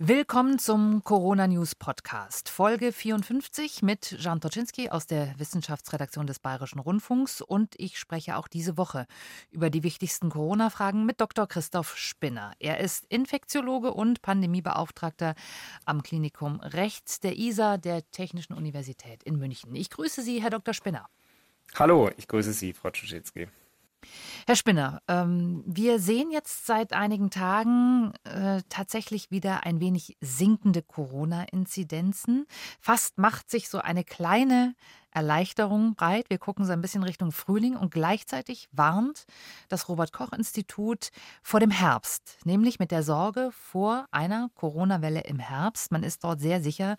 Willkommen zum Corona News Podcast, Folge 54 mit Jan Toczynski aus der Wissenschaftsredaktion des Bayerischen Rundfunks und ich spreche auch diese Woche über die wichtigsten Corona-Fragen mit Dr. Christoph Spinner. Er ist Infektiologe und Pandemiebeauftragter am Klinikum Rechts der ISA der Technischen Universität in München. Ich grüße Sie, Herr Dr. Spinner. Hallo, ich grüße Sie, Frau Toczynski. Herr Spinner, ähm, wir sehen jetzt seit einigen Tagen äh, tatsächlich wieder ein wenig sinkende Corona-Inzidenzen. Fast macht sich so eine kleine Erleichterung breit. Wir gucken so ein bisschen Richtung Frühling und gleichzeitig warnt das Robert Koch Institut vor dem Herbst, nämlich mit der Sorge vor einer Corona-Welle im Herbst. Man ist dort sehr sicher,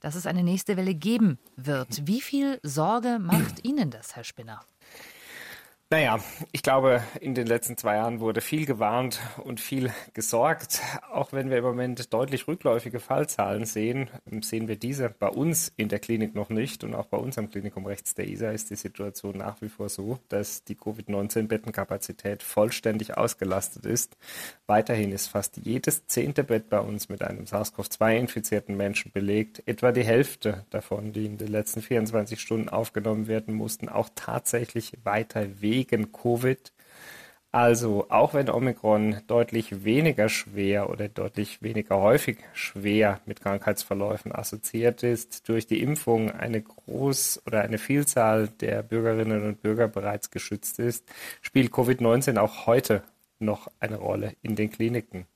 dass es eine nächste Welle geben wird. Wie viel Sorge macht Ihnen das, Herr Spinner? Naja, ich glaube, in den letzten zwei Jahren wurde viel gewarnt und viel gesorgt. Auch wenn wir im Moment deutlich rückläufige Fallzahlen sehen, sehen wir diese bei uns in der Klinik noch nicht. Und auch bei uns am Klinikum rechts der ISA ist die Situation nach wie vor so, dass die Covid-19-Bettenkapazität vollständig ausgelastet ist. Weiterhin ist fast jedes zehnte Bett bei uns mit einem SARS-CoV-2-infizierten Menschen belegt. Etwa die Hälfte davon, die in den letzten 24 Stunden aufgenommen werden mussten, auch tatsächlich weiter wegen wegen Covid. Also auch wenn Omikron deutlich weniger schwer oder deutlich weniger häufig schwer mit Krankheitsverläufen assoziiert ist, durch die Impfung eine groß oder eine Vielzahl der Bürgerinnen und Bürger bereits geschützt ist, spielt Covid-19 auch heute noch eine Rolle in den Kliniken.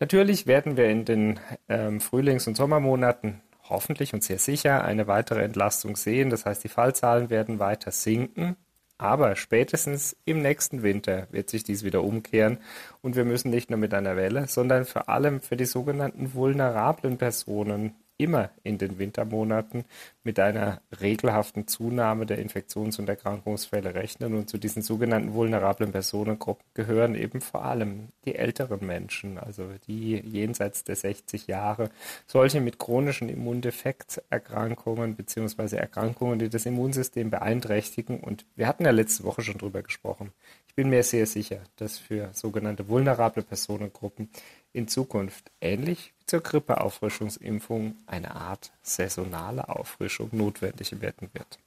Natürlich werden wir in den ähm, Frühlings- und Sommermonaten hoffentlich und sehr sicher eine weitere Entlastung sehen. Das heißt, die Fallzahlen werden weiter sinken. Aber spätestens im nächsten Winter wird sich dies wieder umkehren und wir müssen nicht nur mit einer Welle, sondern vor allem für die sogenannten vulnerablen Personen immer in den Wintermonaten mit einer regelhaften Zunahme der Infektions- und Erkrankungsfälle rechnen. Und zu diesen sogenannten vulnerablen Personengruppen gehören eben vor allem die älteren Menschen, also die jenseits der 60 Jahre, solche mit chronischen Immundefekterkrankungen beziehungsweise Erkrankungen, die das Immunsystem beeinträchtigen. Und wir hatten ja letzte Woche schon drüber gesprochen. Ich bin mir sehr sicher, dass für sogenannte vulnerable Personengruppen in Zukunft ähnlich wie zur Grippeauffrischungsimpfung eine Art saisonale Auffrischung notwendig werden wird.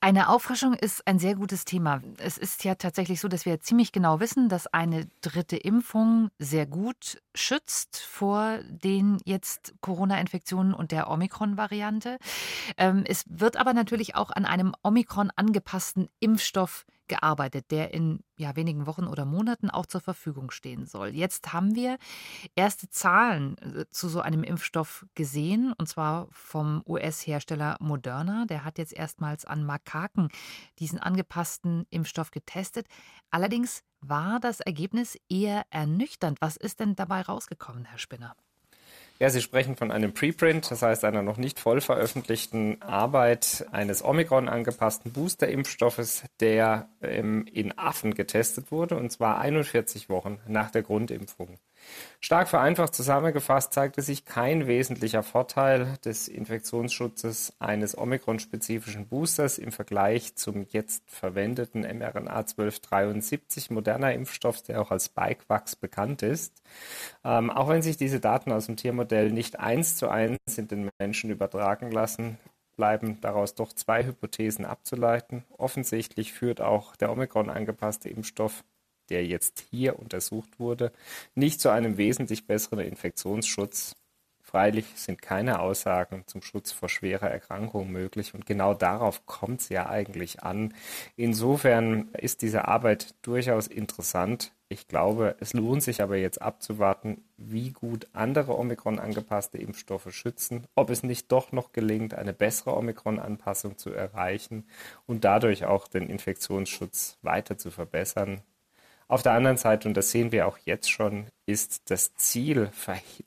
Eine Auffrischung ist ein sehr gutes Thema. Es ist ja tatsächlich so, dass wir ziemlich genau wissen, dass eine dritte Impfung sehr gut schützt vor den jetzt Corona-Infektionen und der Omikron-Variante. Ähm, es wird aber natürlich auch an einem Omikron angepassten Impfstoff gearbeitet, der in ja, wenigen Wochen oder Monaten auch zur Verfügung stehen soll. Jetzt haben wir erste Zahlen äh, zu so einem Impfstoff gesehen, und zwar vom US-Hersteller Moderna. Der hat jetzt erstmals an Makaken diesen angepassten Impfstoff getestet. Allerdings war das Ergebnis eher ernüchternd. Was ist denn dabei rausgekommen, Herr Spinner? Ja, Sie sprechen von einem Preprint, das heißt einer noch nicht voll veröffentlichten Arbeit eines Omikron angepassten Booster-Impfstoffes, der ähm, in Affen getestet wurde, und zwar 41 Wochen nach der Grundimpfung. Stark vereinfacht zusammengefasst zeigte sich kein wesentlicher Vorteil des Infektionsschutzes eines Omikron-spezifischen Boosters im Vergleich zum jetzt verwendeten mRNA 1273 moderner Impfstoff, der auch als Spikevax bekannt ist. Ähm, auch wenn sich diese Daten aus dem Tiermodell nicht eins zu eins in den Menschen übertragen lassen, bleiben daraus doch zwei Hypothesen abzuleiten. Offensichtlich führt auch der Omikron angepasste Impfstoff der jetzt hier untersucht wurde, nicht zu einem wesentlich besseren Infektionsschutz. Freilich sind keine Aussagen zum Schutz vor schwerer Erkrankung möglich und genau darauf kommt es ja eigentlich an. Insofern ist diese Arbeit durchaus interessant. Ich glaube, es lohnt sich aber jetzt abzuwarten, wie gut andere Omikron angepasste Impfstoffe schützen, ob es nicht doch noch gelingt, eine bessere Omikron-Anpassung zu erreichen und dadurch auch den Infektionsschutz weiter zu verbessern. Auf der anderen Seite, und das sehen wir auch jetzt schon, ist das Ziel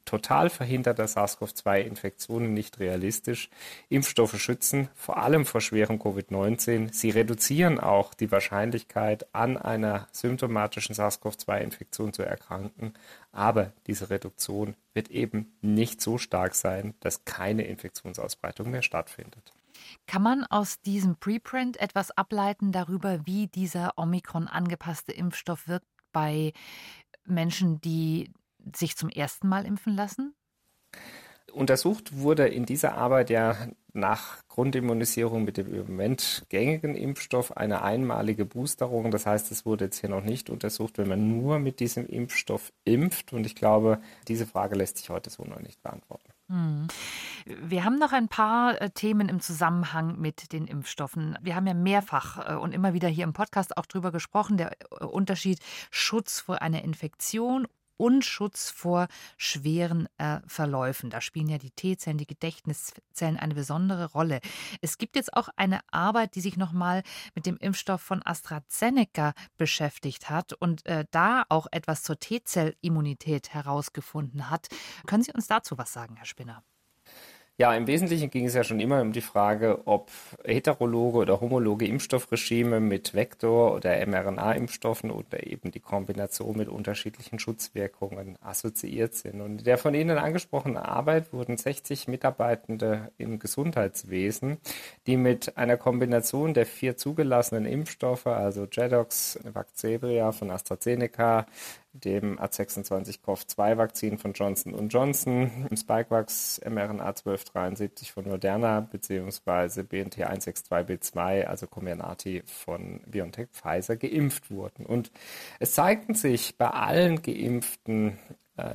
total verhinderter SARS-CoV-2-Infektionen nicht realistisch. Impfstoffe schützen vor allem vor schwerem Covid-19. Sie reduzieren auch die Wahrscheinlichkeit, an einer symptomatischen SARS-CoV-2-Infektion zu erkranken. Aber diese Reduktion wird eben nicht so stark sein, dass keine Infektionsausbreitung mehr stattfindet. Kann man aus diesem Preprint etwas ableiten darüber, wie dieser Omikron angepasste Impfstoff wirkt bei Menschen, die sich zum ersten Mal impfen lassen? Untersucht wurde in dieser Arbeit ja nach Grundimmunisierung mit dem im Moment gängigen Impfstoff eine einmalige Boosterung. Das heißt, es wurde jetzt hier noch nicht untersucht, wenn man nur mit diesem Impfstoff impft. Und ich glaube, diese Frage lässt sich heute so noch nicht beantworten. Hm. Wir haben noch ein paar äh, Themen im Zusammenhang mit den Impfstoffen. Wir haben ja mehrfach äh, und immer wieder hier im Podcast auch drüber gesprochen, der äh, Unterschied Schutz vor einer Infektion und Schutz vor schweren äh, Verläufen. Da spielen ja die T-Zellen, die Gedächtniszellen eine besondere Rolle. Es gibt jetzt auch eine Arbeit, die sich nochmal mit dem Impfstoff von AstraZeneca beschäftigt hat und äh, da auch etwas zur T-Zellimmunität herausgefunden hat. Können Sie uns dazu was sagen, Herr Spinner? Ja, im Wesentlichen ging es ja schon immer um die Frage, ob heterologe oder homologe Impfstoffregime mit Vektor- oder mRNA-Impfstoffen oder eben die Kombination mit unterschiedlichen Schutzwirkungen assoziiert sind. Und in der von Ihnen angesprochenen Arbeit wurden 60 Mitarbeitende im Gesundheitswesen, die mit einer Kombination der vier zugelassenen Impfstoffe, also Jedox, Vaxzevria von AstraZeneca, dem A26-CoV-2-Vakzin von Johnson Johnson, dem Spikevax mRNA 1273 von Moderna bzw. BNT 162b2, also Comirnaty von BioNTech Pfizer, geimpft wurden. Und es zeigten sich bei allen Geimpften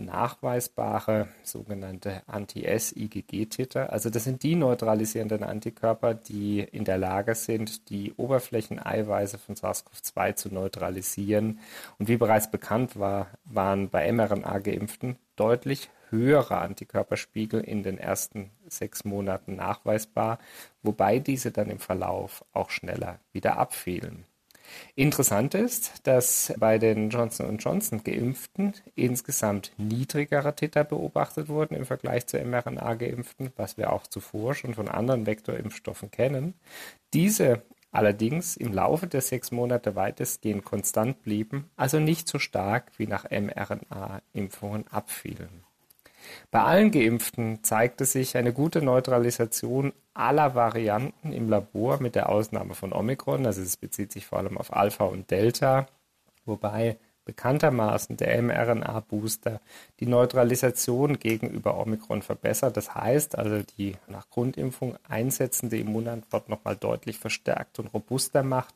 nachweisbare sogenannte Anti-S-IgG-Titer. Also das sind die neutralisierenden Antikörper, die in der Lage sind, die Oberflächeneiweiße von SARS-CoV-2 zu neutralisieren. Und wie bereits bekannt war, waren bei mRNA-Geimpften deutlich höhere Antikörperspiegel in den ersten sechs Monaten nachweisbar, wobei diese dann im Verlauf auch schneller wieder abfielen. Interessant ist, dass bei den Johnson Johnson Geimpften insgesamt niedrigere Titer beobachtet wurden im Vergleich zu mRNA-Geimpften, was wir auch zuvor schon von anderen Vektorimpfstoffen kennen. Diese allerdings im Laufe der sechs Monate weitestgehend konstant blieben, also nicht so stark wie nach mRNA-Impfungen abfielen. Bei allen Geimpften zeigte sich eine gute Neutralisation aller Varianten im Labor mit der Ausnahme von Omikron. Also es bezieht sich vor allem auf Alpha und Delta, wobei bekanntermaßen der mRNA-Booster die Neutralisation gegenüber Omikron verbessert. Das heißt also, die nach Grundimpfung einsetzende Immunantwort nochmal deutlich verstärkt und robuster macht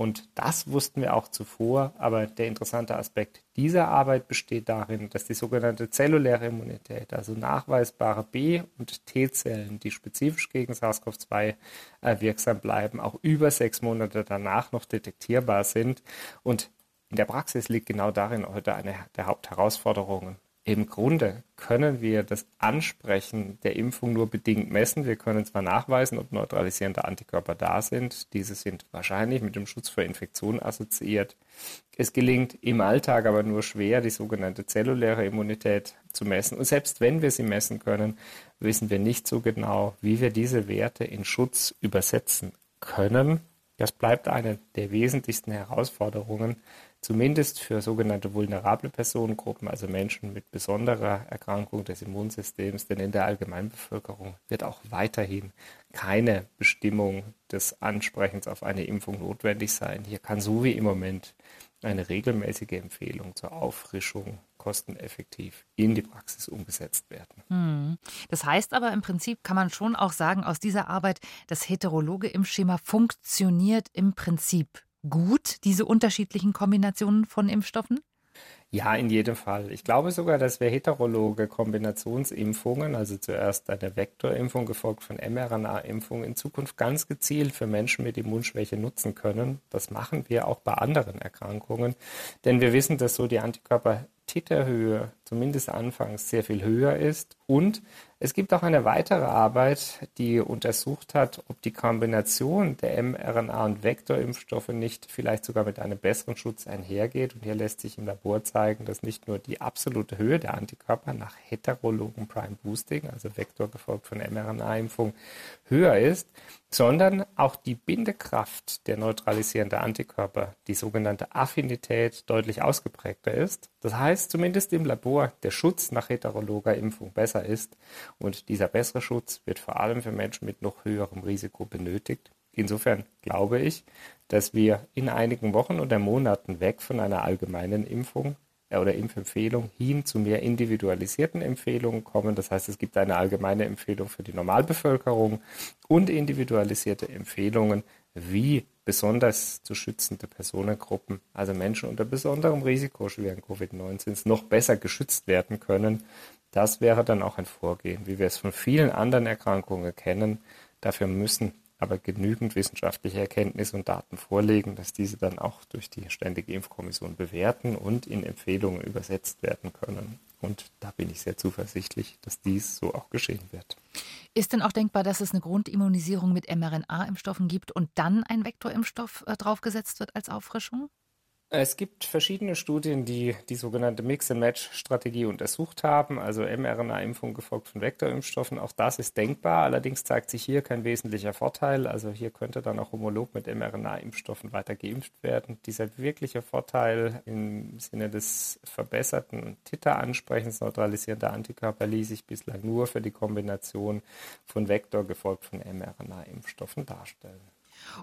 und das wussten wir auch zuvor, aber der interessante Aspekt dieser Arbeit besteht darin, dass die sogenannte zelluläre Immunität, also nachweisbare B- und T-Zellen, die spezifisch gegen SARS-CoV-2 äh, wirksam bleiben, auch über sechs Monate danach noch detektierbar sind. Und in der Praxis liegt genau darin heute eine der Hauptherausforderungen im Grunde können wir das Ansprechen der Impfung nur bedingt messen. Wir können zwar nachweisen, ob neutralisierende Antikörper da sind. Diese sind wahrscheinlich mit dem Schutz vor Infektionen assoziiert. Es gelingt im Alltag aber nur schwer, die sogenannte zelluläre Immunität zu messen. Und selbst wenn wir sie messen können, wissen wir nicht so genau, wie wir diese Werte in Schutz übersetzen können. Das bleibt eine der wesentlichsten Herausforderungen zumindest für sogenannte vulnerable Personengruppen, also Menschen mit besonderer Erkrankung des Immunsystems, denn in der Allgemeinbevölkerung wird auch weiterhin keine Bestimmung des Ansprechens auf eine Impfung notwendig sein. Hier kann so wie im Moment eine regelmäßige Empfehlung zur Auffrischung kosteneffektiv in die Praxis umgesetzt werden. Hm. Das heißt aber im Prinzip kann man schon auch sagen, aus dieser Arbeit, das heterologe Impfschema funktioniert im Prinzip gut, diese unterschiedlichen Kombinationen von Impfstoffen? Ja, in jedem Fall. Ich glaube sogar, dass wir heterologe Kombinationsimpfungen, also zuerst eine Vektorimpfung gefolgt von mRNA-Impfung, in Zukunft ganz gezielt für Menschen mit Immunschwäche nutzen können. Das machen wir auch bei anderen Erkrankungen, denn wir wissen, dass so die Antikörper Titerhöhe zumindest anfangs sehr viel höher ist. Und es gibt auch eine weitere Arbeit, die untersucht hat, ob die Kombination der mRNA- und Vektorimpfstoffe nicht vielleicht sogar mit einem besseren Schutz einhergeht. Und hier lässt sich im Labor zeigen, dass nicht nur die absolute Höhe der Antikörper nach heterologen Prime Boosting, also Vektor gefolgt von mRNA-Impfung, höher ist, sondern auch die Bindekraft der neutralisierenden Antikörper, die sogenannte Affinität, deutlich ausgeprägter ist. Das heißt, zumindest im Labor der Schutz nach heterologer Impfung besser ist. Und dieser bessere Schutz wird vor allem für Menschen mit noch höherem Risiko benötigt. Insofern glaube ich, dass wir in einigen Wochen oder Monaten weg von einer allgemeinen Impfung äh, oder Impfempfehlung hin zu mehr individualisierten Empfehlungen kommen. Das heißt, es gibt eine allgemeine Empfehlung für die Normalbevölkerung und individualisierte Empfehlungen, wie besonders zu schützende Personengruppen, also Menschen unter besonderem Risiko schweren Covid-19 noch besser geschützt werden können. Das wäre dann auch ein Vorgehen, wie wir es von vielen anderen Erkrankungen kennen. Dafür müssen aber genügend wissenschaftliche Erkenntnisse und Daten vorlegen, dass diese dann auch durch die Ständige Impfkommission bewerten und in Empfehlungen übersetzt werden können. Und da bin ich sehr zuversichtlich, dass dies so auch geschehen wird. Ist denn auch denkbar, dass es eine Grundimmunisierung mit mRNA-Impfstoffen gibt und dann ein Vektorimpfstoff äh, draufgesetzt wird als Auffrischung? Es gibt verschiedene Studien, die die sogenannte Mix-and-Match-Strategie untersucht haben, also mRNA-Impfung gefolgt von Vektorimpfstoffen. Auch das ist denkbar. Allerdings zeigt sich hier kein wesentlicher Vorteil. Also hier könnte dann auch homolog mit mRNA-Impfstoffen weiter geimpft werden. Dieser wirkliche Vorteil im Sinne des verbesserten Titeransprechens neutralisierender Antikörper ließ sich bislang nur für die Kombination von Vektor gefolgt von mRNA-Impfstoffen darstellen.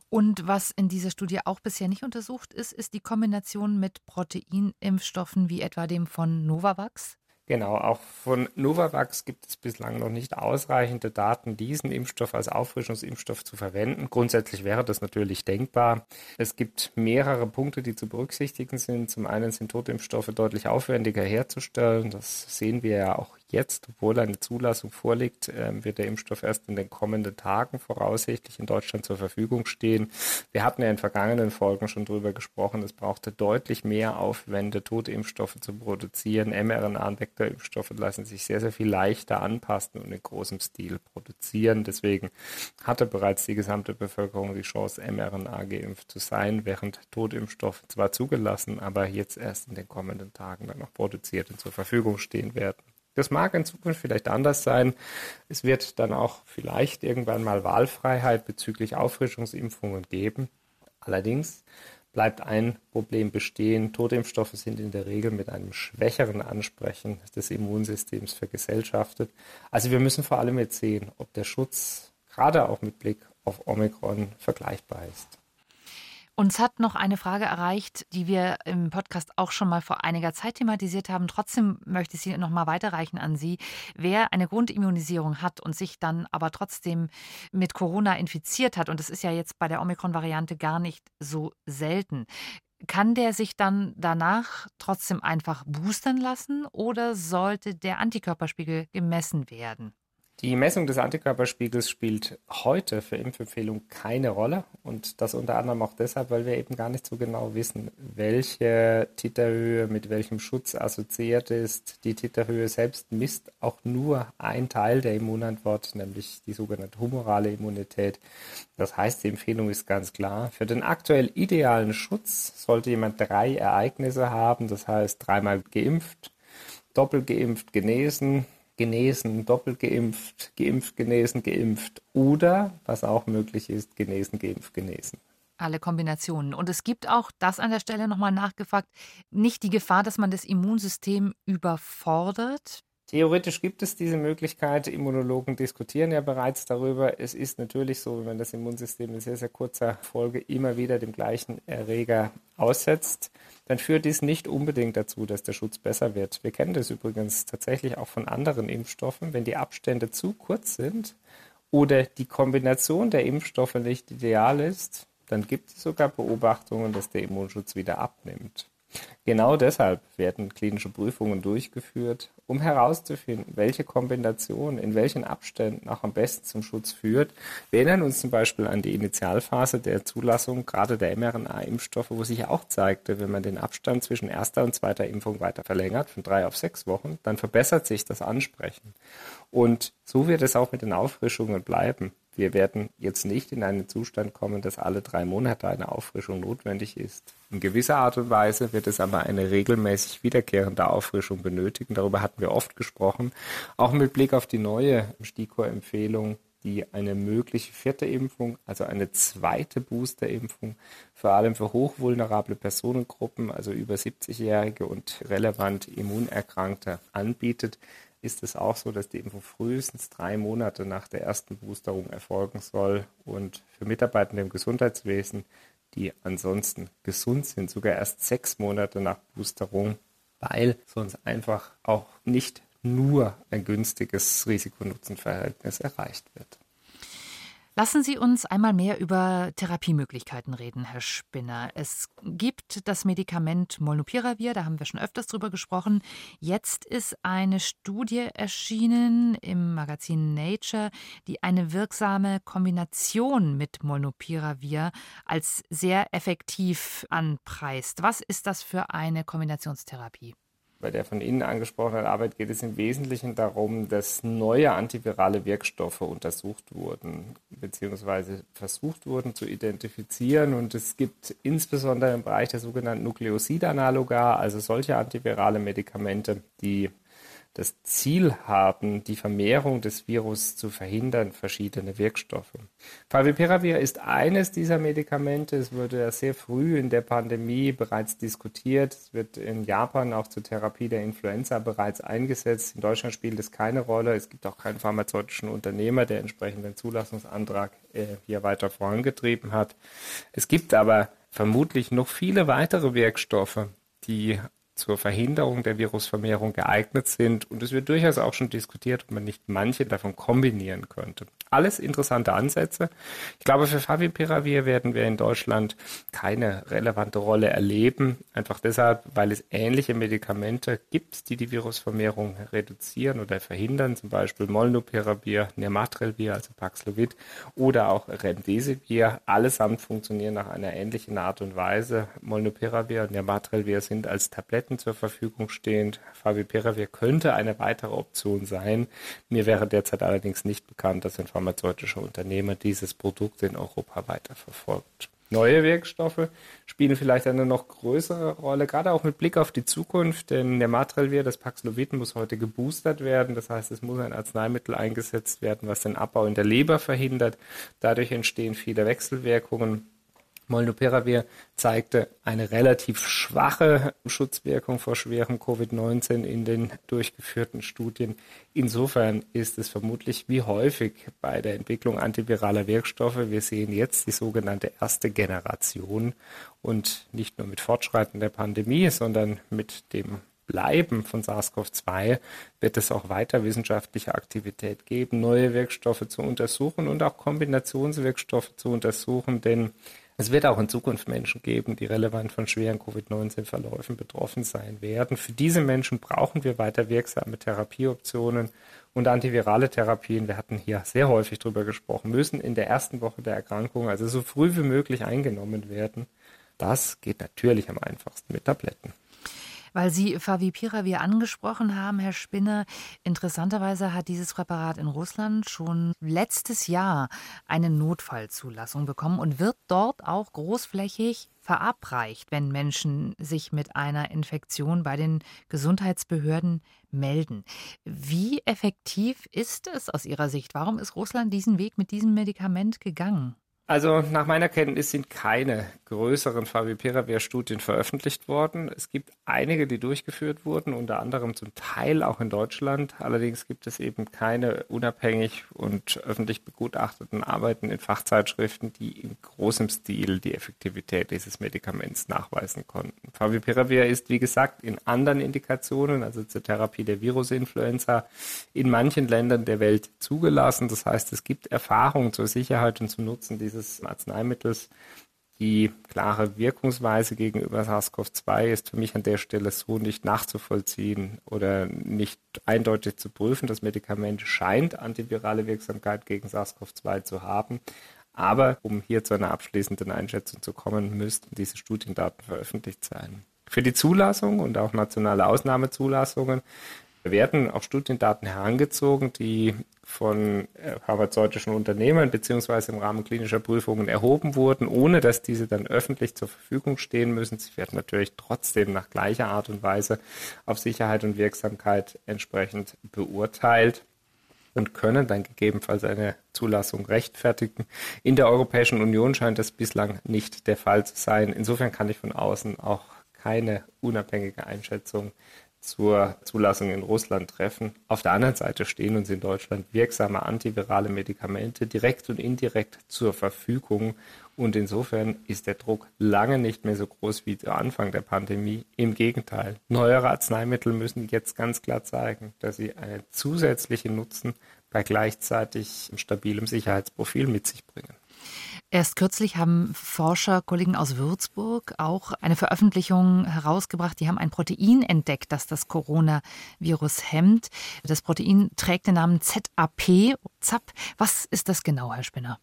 Und was in dieser Studie auch bisher nicht untersucht ist, ist die Kombination mit Proteinimpfstoffen wie etwa dem von Novavax. Genau, auch von Novavax gibt es bislang noch nicht ausreichende Daten, diesen Impfstoff als Auffrischungsimpfstoff zu verwenden. Grundsätzlich wäre das natürlich denkbar. Es gibt mehrere Punkte, die zu berücksichtigen sind. Zum einen sind Totimpfstoffe deutlich aufwendiger herzustellen. Das sehen wir ja auch jetzt, obwohl eine Zulassung vorliegt, ähm, wird der Impfstoff erst in den kommenden Tagen voraussichtlich in Deutschland zur Verfügung stehen. Wir hatten ja in vergangenen Folgen schon darüber gesprochen, es brauchte deutlich mehr Aufwände, Totimpfstoffe zu produzieren. mRNA- und Vektorimpfstoffe lassen sich sehr, sehr viel leichter anpassen und in großem Stil produzieren. Deswegen hatte bereits die gesamte Bevölkerung die Chance, mRNA geimpft zu sein, während Totimpfstoffe zwar zugelassen, aber jetzt erst in den kommenden Tagen dann noch produziert und zur Verfügung stehen werden. Das mag in Zukunft vielleicht anders sein. Es wird dann auch vielleicht irgendwann mal Wahlfreiheit bezüglich Auffrischungsimpfungen geben. Allerdings bleibt ein Problem bestehen. Totimpfstoffe sind in der Regel mit einem schwächeren Ansprechen des Immunsystems vergesellschaftet. Also wir müssen vor allem jetzt sehen, ob der Schutz gerade auch mit Blick auf Omikron vergleichbar ist. Uns hat noch eine Frage erreicht, die wir im Podcast auch schon mal vor einiger Zeit thematisiert haben. Trotzdem möchte ich sie noch mal weiterreichen an Sie. Wer eine Grundimmunisierung hat und sich dann aber trotzdem mit Corona infiziert hat, und das ist ja jetzt bei der Omikron-Variante gar nicht so selten, kann der sich dann danach trotzdem einfach boostern lassen oder sollte der Antikörperspiegel gemessen werden? Die Messung des Antikörperspiegels spielt heute für Impfempfehlungen keine Rolle und das unter anderem auch deshalb, weil wir eben gar nicht so genau wissen, welche Titerhöhe mit welchem Schutz assoziiert ist. Die Titerhöhe selbst misst auch nur ein Teil der Immunantwort, nämlich die sogenannte humorale Immunität. Das heißt, die Empfehlung ist ganz klar. Für den aktuell idealen Schutz sollte jemand drei Ereignisse haben, das heißt dreimal geimpft, doppelt geimpft, genesen genesen, doppelt geimpft, geimpft, genesen, geimpft oder, was auch möglich ist, genesen, geimpft, genesen. Alle Kombinationen. Und es gibt auch, das an der Stelle nochmal nachgefragt, nicht die Gefahr, dass man das Immunsystem überfordert. Theoretisch gibt es diese Möglichkeit. Immunologen diskutieren ja bereits darüber. Es ist natürlich so, wenn man das Immunsystem in sehr, sehr kurzer Folge immer wieder dem gleichen Erreger aussetzt, dann führt dies nicht unbedingt dazu, dass der Schutz besser wird. Wir kennen das übrigens tatsächlich auch von anderen Impfstoffen. Wenn die Abstände zu kurz sind oder die Kombination der Impfstoffe nicht ideal ist, dann gibt es sogar Beobachtungen, dass der Immunschutz wieder abnimmt. Genau deshalb werden klinische Prüfungen durchgeführt, um herauszufinden, welche Kombination in welchen Abständen auch am besten zum Schutz führt. Wir erinnern uns zum Beispiel an die Initialphase der Zulassung gerade der mRNA-Impfstoffe, wo sich auch zeigte, wenn man den Abstand zwischen erster und zweiter Impfung weiter verlängert, von drei auf sechs Wochen, dann verbessert sich das Ansprechen. Und so wird es auch mit den Auffrischungen bleiben. Wir werden jetzt nicht in einen Zustand kommen, dass alle drei Monate eine Auffrischung notwendig ist. In gewisser Art und Weise wird es aber eine regelmäßig wiederkehrende Auffrischung benötigen. Darüber hatten wir oft gesprochen. Auch mit Blick auf die neue STIKO-Empfehlung, die eine mögliche vierte Impfung, also eine zweite Boosterimpfung, vor allem für hochvulnerable Personengruppen, also über 70-Jährige und relevant Immunerkrankte, anbietet, ist es auch so, dass die Impfung frühestens drei Monate nach der ersten Boosterung erfolgen soll und für Mitarbeitende im Gesundheitswesen, die ansonsten gesund sind, sogar erst sechs Monate nach Boosterung, weil sonst einfach auch nicht nur ein günstiges Risiko-Nutzen-Verhältnis erreicht wird. Lassen Sie uns einmal mehr über Therapiemöglichkeiten reden, Herr Spinner. Es gibt das Medikament Molnupiravir, da haben wir schon öfters drüber gesprochen. Jetzt ist eine Studie erschienen im Magazin Nature, die eine wirksame Kombination mit Molnupiravir als sehr effektiv anpreist. Was ist das für eine Kombinationstherapie? Bei der von Ihnen angesprochenen Arbeit geht es im Wesentlichen darum, dass neue antivirale Wirkstoffe untersucht wurden, beziehungsweise versucht wurden zu identifizieren. Und es gibt insbesondere im Bereich der sogenannten Nukleosidanaloga, also solche antivirale Medikamente, die das Ziel haben, die Vermehrung des Virus zu verhindern, verschiedene Wirkstoffe. Favipiravir ist eines dieser Medikamente. Es wurde ja sehr früh in der Pandemie bereits diskutiert. Es wird in Japan auch zur Therapie der Influenza bereits eingesetzt. In Deutschland spielt es keine Rolle. Es gibt auch keinen pharmazeutischen Unternehmer, der entsprechenden Zulassungsantrag äh, hier weiter vorangetrieben hat. Es gibt aber vermutlich noch viele weitere Wirkstoffe, die zur Verhinderung der Virusvermehrung geeignet sind. Und es wird durchaus auch schon diskutiert, ob man nicht manche davon kombinieren könnte. Alles interessante Ansätze. Ich glaube, für Favipiravir werden wir in Deutschland keine relevante Rolle erleben. Einfach deshalb, weil es ähnliche Medikamente gibt, die die Virusvermehrung reduzieren oder verhindern. Zum Beispiel Molnupiravir, Nirmatrelvir, also Paxlovid oder auch Remdesivir. Allesamt funktionieren nach einer ähnlichen Art und Weise. Molnupiravir und Nirmatrelvir sind als Tabletten Tabletten zur Verfügung stehend. Favipiravir könnte eine weitere Option sein. Mir wäre derzeit allerdings nicht bekannt, dass ein pharmazeutischer Unternehmer dieses Produkt in Europa weiterverfolgt. Neue Wirkstoffe spielen vielleicht eine noch größere Rolle, gerade auch mit Blick auf die Zukunft, denn der Matrelvir, das Paxlovid, muss heute geboostert werden. Das heißt, es muss ein Arzneimittel eingesetzt werden, was den Abbau in der Leber verhindert. Dadurch entstehen viele Wechselwirkungen. Molnupiravir zeigte eine relativ schwache Schutzwirkung vor schwerem Covid-19 in den durchgeführten Studien. Insofern ist es vermutlich wie häufig bei der Entwicklung antiviraler Wirkstoffe. Wir sehen jetzt die sogenannte erste Generation und nicht nur mit Fortschreiten der Pandemie, sondern mit dem Bleiben von SARS-CoV-2 wird es auch weiter wissenschaftliche Aktivität geben, neue Wirkstoffe zu untersuchen und auch Kombinationswirkstoffe zu untersuchen, denn es wird auch in Zukunft Menschen geben, die relevant von schweren Covid-19-Verläufen betroffen sein werden. Für diese Menschen brauchen wir weiter wirksame Therapieoptionen und antivirale Therapien. Wir hatten hier sehr häufig darüber gesprochen, müssen in der ersten Woche der Erkrankung, also so früh wie möglich eingenommen werden. Das geht natürlich am einfachsten mit Tabletten. Weil Sie Favipiravir angesprochen haben, Herr Spinner, interessanterweise hat dieses Präparat in Russland schon letztes Jahr eine Notfallzulassung bekommen und wird dort auch großflächig verabreicht, wenn Menschen sich mit einer Infektion bei den Gesundheitsbehörden melden. Wie effektiv ist es aus Ihrer Sicht? Warum ist Russland diesen Weg mit diesem Medikament gegangen? Also nach meiner Kenntnis sind keine größeren Favipiravir-Studien veröffentlicht worden. Es gibt einige, die durchgeführt wurden, unter anderem zum Teil auch in Deutschland. Allerdings gibt es eben keine unabhängig und öffentlich begutachteten Arbeiten in Fachzeitschriften, die in großem Stil die Effektivität dieses Medikaments nachweisen konnten. Favipiravir ist, wie gesagt, in anderen Indikationen, also zur Therapie der Virusinfluenza, in manchen Ländern der Welt zugelassen. Das heißt, es gibt Erfahrungen zur Sicherheit und zum Nutzen dieses dieses Arzneimittels. Die klare Wirkungsweise gegenüber SARS-CoV-2 ist für mich an der Stelle so nicht nachzuvollziehen oder nicht eindeutig zu prüfen. Das Medikament scheint antivirale Wirksamkeit gegen SARS-CoV-2 zu haben. Aber um hier zu einer abschließenden Einschätzung zu kommen, müssten diese Studiendaten veröffentlicht sein. Für die Zulassung und auch nationale Ausnahmezulassungen werden auch Studiendaten herangezogen, die von äh, pharmazeutischen Unternehmen beziehungsweise im Rahmen klinischer Prüfungen erhoben wurden, ohne dass diese dann öffentlich zur Verfügung stehen müssen. Sie werden natürlich trotzdem nach gleicher Art und Weise auf Sicherheit und Wirksamkeit entsprechend beurteilt und können dann gegebenenfalls eine Zulassung rechtfertigen. In der Europäischen Union scheint das bislang nicht der Fall zu sein. Insofern kann ich von außen auch keine unabhängige Einschätzung zur Zulassung in Russland treffen. Auf der anderen Seite stehen uns in Deutschland wirksame antivirale Medikamente direkt und indirekt zur Verfügung. Und insofern ist der Druck lange nicht mehr so groß wie zu Anfang der Pandemie. Im Gegenteil, neuere Arzneimittel müssen jetzt ganz klar zeigen, dass sie einen zusätzlichen Nutzen bei gleichzeitig stabilem Sicherheitsprofil mit sich bringen. Erst kürzlich haben Forscher, Kollegen aus Würzburg auch eine Veröffentlichung herausgebracht. Die haben ein Protein entdeckt, das das Coronavirus hemmt. Das Protein trägt den Namen ZAP. ZAP. Was ist das genau, Herr Spinner?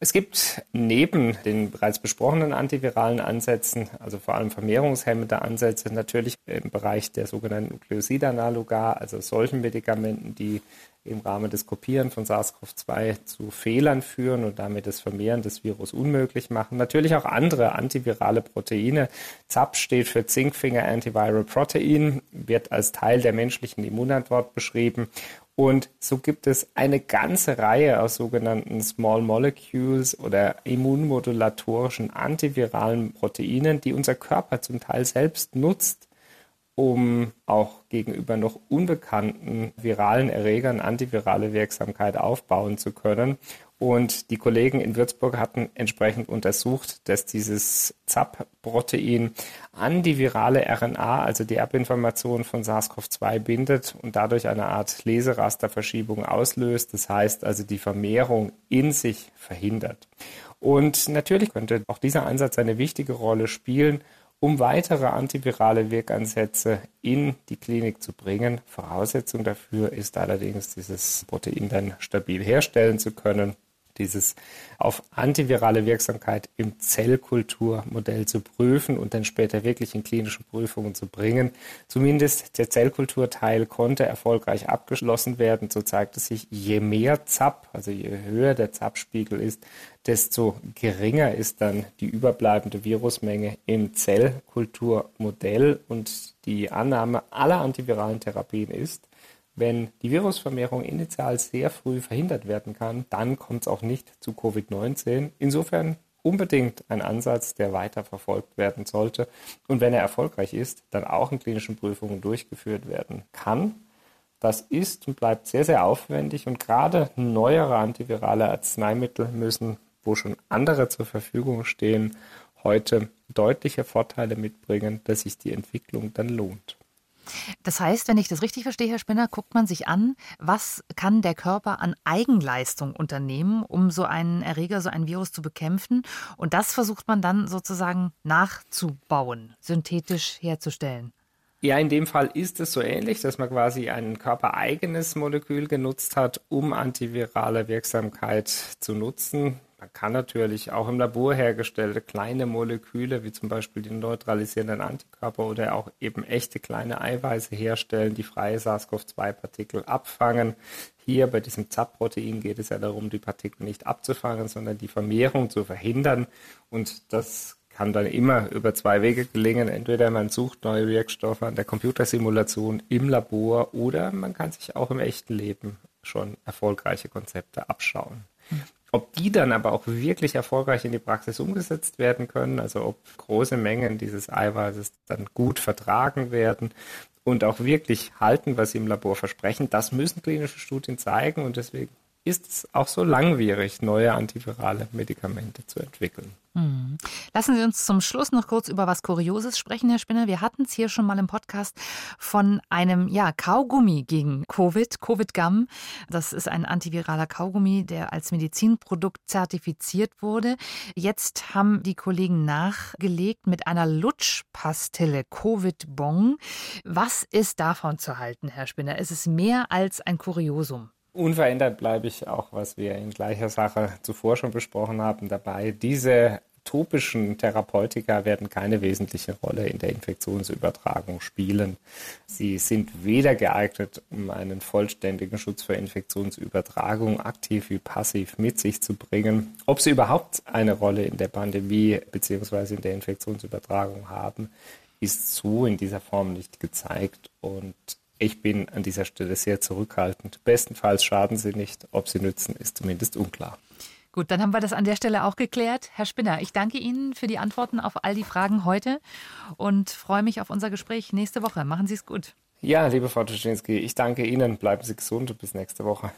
Es gibt neben den bereits besprochenen antiviralen Ansätzen, also vor allem vermehrungshemmende Ansätze, natürlich im Bereich der sogenannten Nukleosidanaloga, also solchen Medikamenten, die im Rahmen des Kopieren von SARS-CoV-2 zu Fehlern führen und damit das Vermehren des Virus unmöglich machen. Natürlich auch andere antivirale Proteine. ZAP steht für Zinkfinger Antiviral Protein, wird als Teil der menschlichen Immunantwort beschrieben und so gibt es eine ganze Reihe aus sogenannten Small Molecules oder immunmodulatorischen antiviralen Proteinen, die unser Körper zum Teil selbst nutzt, um auch gegenüber noch unbekannten viralen Erregern antivirale Wirksamkeit aufbauen zu können. Und die Kollegen in Würzburg hatten entsprechend untersucht, dass dieses ZAP-Protein an die virale RNA, also die Erbinformation von SARS-CoV-2 bindet und dadurch eine Art Leserasterverschiebung auslöst. Das heißt also die Vermehrung in sich verhindert. Und natürlich könnte auch dieser Ansatz eine wichtige Rolle spielen, um weitere antivirale Wirkansätze in die Klinik zu bringen. Voraussetzung dafür ist allerdings, dieses Protein dann stabil herstellen zu können dieses auf antivirale Wirksamkeit im Zellkulturmodell zu prüfen und dann später wirklich in klinische Prüfungen zu bringen. Zumindest der Zellkulturteil konnte erfolgreich abgeschlossen werden. So zeigt es sich, je mehr ZAP, also je höher der ZAP-Spiegel ist, desto geringer ist dann die überbleibende Virusmenge im Zellkulturmodell und die Annahme aller antiviralen Therapien ist, wenn die Virusvermehrung initial sehr früh verhindert werden kann, dann kommt es auch nicht zu Covid-19. Insofern unbedingt ein Ansatz, der weiter verfolgt werden sollte und wenn er erfolgreich ist, dann auch in klinischen Prüfungen durchgeführt werden kann. Das ist und bleibt sehr, sehr aufwendig und gerade neuere antivirale Arzneimittel müssen, wo schon andere zur Verfügung stehen, heute deutliche Vorteile mitbringen, dass sich die Entwicklung dann lohnt. Das heißt, wenn ich das richtig verstehe, Herr Spinner, guckt man sich an, was kann der Körper an Eigenleistung unternehmen, um so einen Erreger, so ein Virus zu bekämpfen. Und das versucht man dann sozusagen nachzubauen, synthetisch herzustellen. Ja, in dem Fall ist es so ähnlich, dass man quasi ein körpereigenes Molekül genutzt hat, um antivirale Wirksamkeit zu nutzen. Man kann natürlich auch im Labor hergestellte kleine Moleküle, wie zum Beispiel die neutralisierenden Antikörper oder auch eben echte kleine Eiweiße herstellen, die freie SARS-CoV-2-Partikel abfangen. Hier bei diesem ZAP-Protein geht es ja darum, die Partikel nicht abzufangen, sondern die Vermehrung zu verhindern. Und das kann dann immer über zwei Wege gelingen. Entweder man sucht neue Wirkstoffe an der Computersimulation im Labor oder man kann sich auch im echten Leben schon erfolgreiche Konzepte abschauen. Ob die dann aber auch wirklich erfolgreich in die Praxis umgesetzt werden können, also ob große Mengen dieses Eiweißes dann gut vertragen werden und auch wirklich halten, was sie im Labor versprechen, das müssen klinische Studien zeigen und deswegen ist es auch so langwierig, neue antivirale Medikamente zu entwickeln. Hm. Lassen Sie uns zum Schluss noch kurz über was Kurioses sprechen, Herr Spinner. Wir hatten es hier schon mal im Podcast von einem ja, Kaugummi gegen Covid, Covid-Gum. Das ist ein antiviraler Kaugummi, der als Medizinprodukt zertifiziert wurde. Jetzt haben die Kollegen nachgelegt mit einer Lutschpastille Covid-Bong. Was ist davon zu halten, Herr Spinner? Ist es mehr als ein Kuriosum? Unverändert bleibe ich auch, was wir in gleicher Sache zuvor schon besprochen haben, dabei. Diese topischen Therapeutika werden keine wesentliche Rolle in der Infektionsübertragung spielen. Sie sind weder geeignet, um einen vollständigen Schutz vor Infektionsübertragung aktiv wie passiv mit sich zu bringen. Ob sie überhaupt eine Rolle in der Pandemie bzw. in der Infektionsübertragung haben, ist so in dieser Form nicht gezeigt und ich bin an dieser Stelle sehr zurückhaltend. Bestenfalls schaden sie nicht. Ob sie nützen, ist zumindest unklar. Gut, dann haben wir das an der Stelle auch geklärt. Herr Spinner, ich danke Ihnen für die Antworten auf all die Fragen heute und freue mich auf unser Gespräch nächste Woche. Machen Sie es gut. Ja, liebe Frau Tuschinski, ich danke Ihnen. Bleiben Sie gesund und bis nächste Woche.